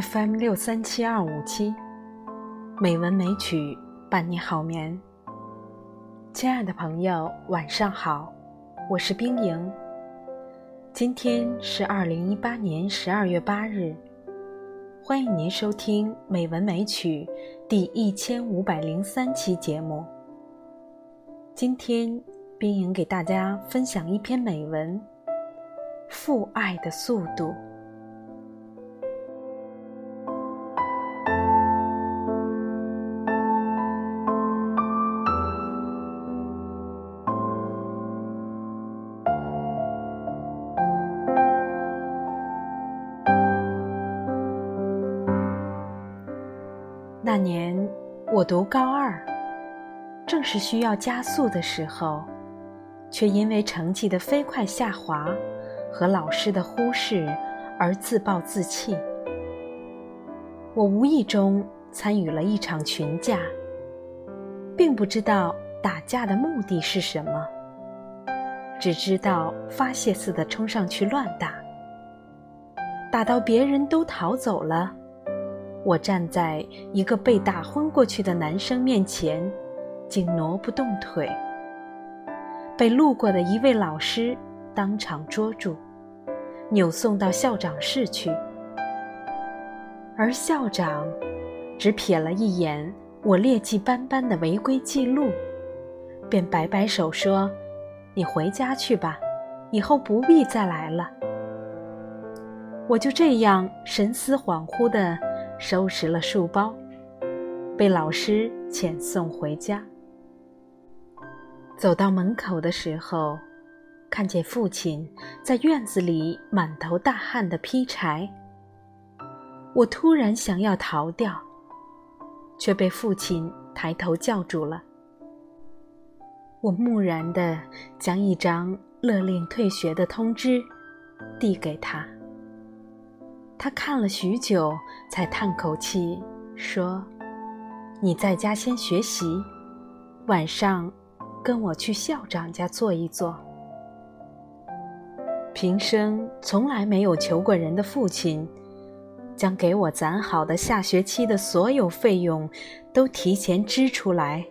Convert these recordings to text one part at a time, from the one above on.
FM 六三七二五七，美文美曲伴你好眠。亲爱的朋友，晚上好，我是冰莹。今天是二零一八年十二月八日，欢迎您收听《美文美曲》第一千五百零三期节目。今天，冰莹给大家分享一篇美文《父爱的速度》。那年我读高二，正是需要加速的时候，却因为成绩的飞快下滑和老师的忽视而自暴自弃。我无意中参与了一场群架，并不知道打架的目的是什么，只知道发泄似的冲上去乱打，打到别人都逃走了。我站在一个被打昏过去的男生面前，竟挪不动腿，被路过的一位老师当场捉住，扭送到校长室去。而校长只瞥了一眼我劣迹斑斑的违规记录，便摆摆手说：“你回家去吧，以后不必再来了。”我就这样神思恍惚的。收拾了书包，被老师遣送回家。走到门口的时候，看见父亲在院子里满头大汗的劈柴。我突然想要逃掉，却被父亲抬头叫住了。我木然的将一张勒令退学的通知递给他。他看了许久，才叹口气说：“你在家先学习，晚上跟我去校长家坐一坐。”平生从来没有求过人的父亲，将给我攒好的下学期的所有费用都提前支出来，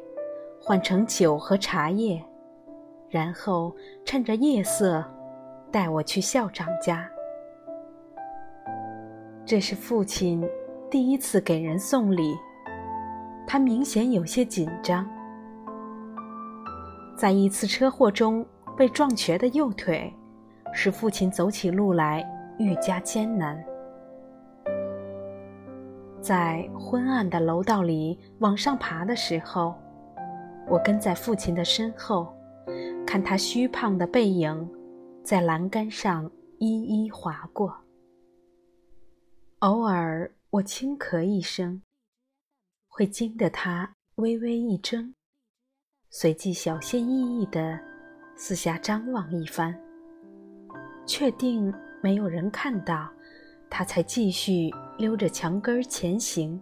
换成酒和茶叶，然后趁着夜色带我去校长家。这是父亲第一次给人送礼，他明显有些紧张。在一次车祸中被撞瘸的右腿，使父亲走起路来愈加艰难。在昏暗的楼道里往上爬的时候，我跟在父亲的身后，看他虚胖的背影在栏杆上一一划过。偶尔，我轻咳一声，会惊得他微微一怔，随即小心翼翼地四下张望一番，确定没有人看到，他才继续溜着墙根前行。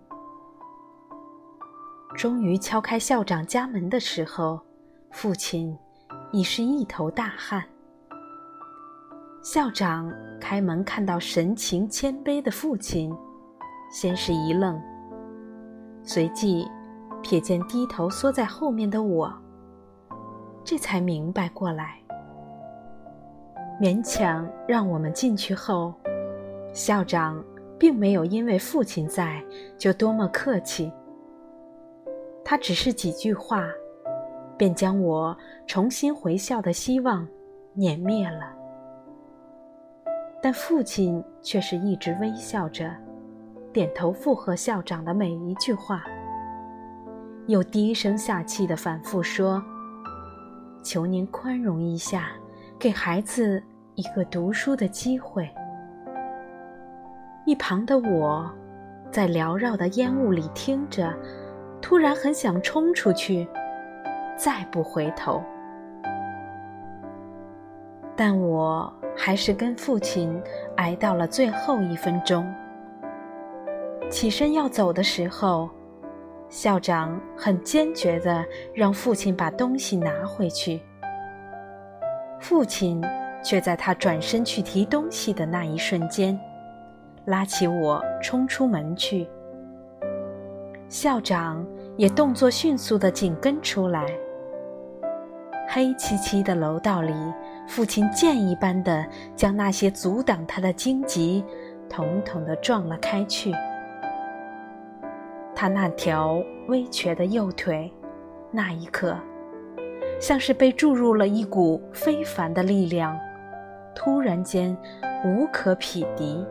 终于敲开校长家门的时候，父亲已是一头大汗。校长开门，看到神情谦卑的父亲，先是一愣，随即瞥见低头缩在后面的我，这才明白过来。勉强让我们进去后，校长并没有因为父亲在就多么客气，他只是几句话，便将我重新回校的希望碾灭了。但父亲却是一直微笑着，点头附和校长的每一句话，又低声下气地反复说：“求您宽容一下，给孩子一个读书的机会。”一旁的我，在缭绕的烟雾里听着，突然很想冲出去，再不回头。但我。还是跟父亲挨到了最后一分钟。起身要走的时候，校长很坚决地让父亲把东西拿回去。父亲却在他转身去提东西的那一瞬间，拉起我冲出门去。校长也动作迅速地紧跟出来。黑漆漆的楼道里，父亲箭一般的将那些阻挡他的荆棘，统统的撞了开去。他那条微瘸的右腿，那一刻，像是被注入了一股非凡的力量，突然间无可匹敌。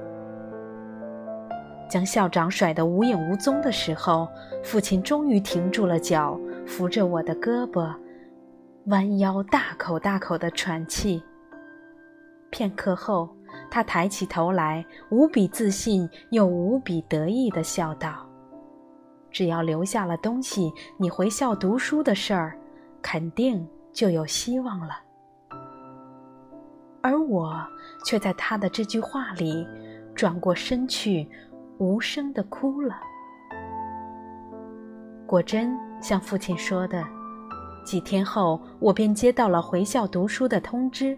将校长甩得无影无踪的时候，父亲终于停住了脚，扶着我的胳膊，弯腰大口大口地喘气。片刻后，他抬起头来，无比自信又无比得意地笑道：“只要留下了东西，你回校读书的事儿，肯定就有希望了。”而我却在他的这句话里，转过身去。无声的哭了。果真像父亲说的，几天后我便接到了回校读书的通知。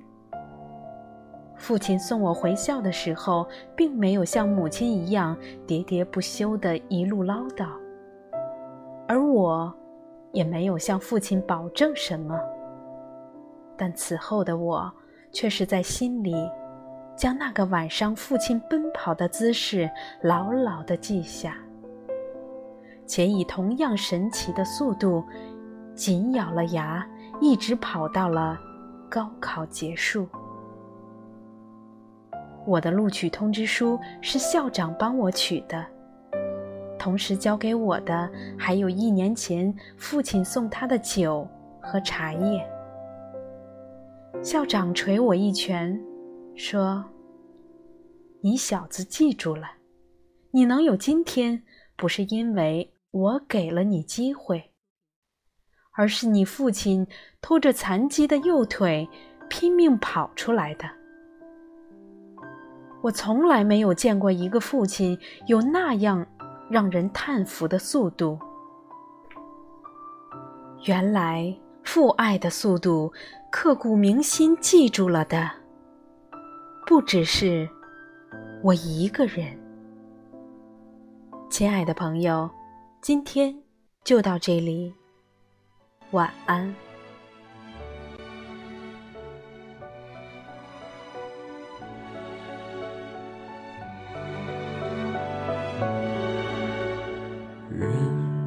父亲送我回校的时候，并没有像母亲一样喋喋不休的一路唠叨，而我，也没有向父亲保证什么。但此后的我，却是在心里。将那个晚上父亲奔跑的姿势牢牢地记下，且以同样神奇的速度，紧咬了牙，一直跑到了高考结束。我的录取通知书是校长帮我取的，同时交给我的还有一年前父亲送他的酒和茶叶。校长捶我一拳。说：“你小子记住了，你能有今天，不是因为我给了你机会，而是你父亲拖着残疾的右腿拼命跑出来的。我从来没有见过一个父亲有那样让人叹服的速度。原来父爱的速度，刻骨铭心记住了的。”不只是我一个人，亲爱的朋友，今天就到这里，晚安。人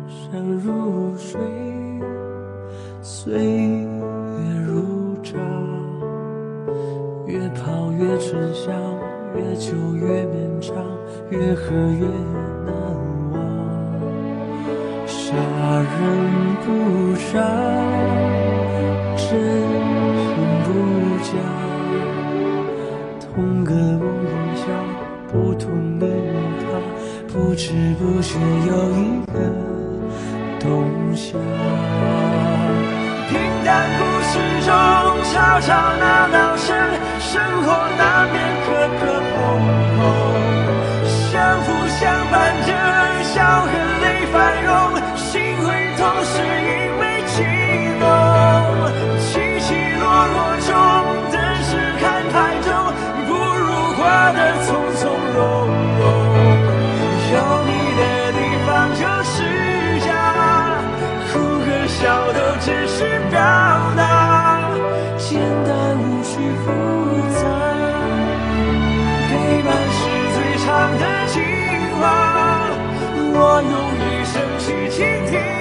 生如水，岁月如茶。越跑越吃香，越久越绵长，越喝越难忘。杀人不杀，真心不假。同个梦想，不同的他，不知不觉有一个冬夏。平淡故事中，吵吵闹闹声，生活难免磕磕的情话，我用一生去倾听。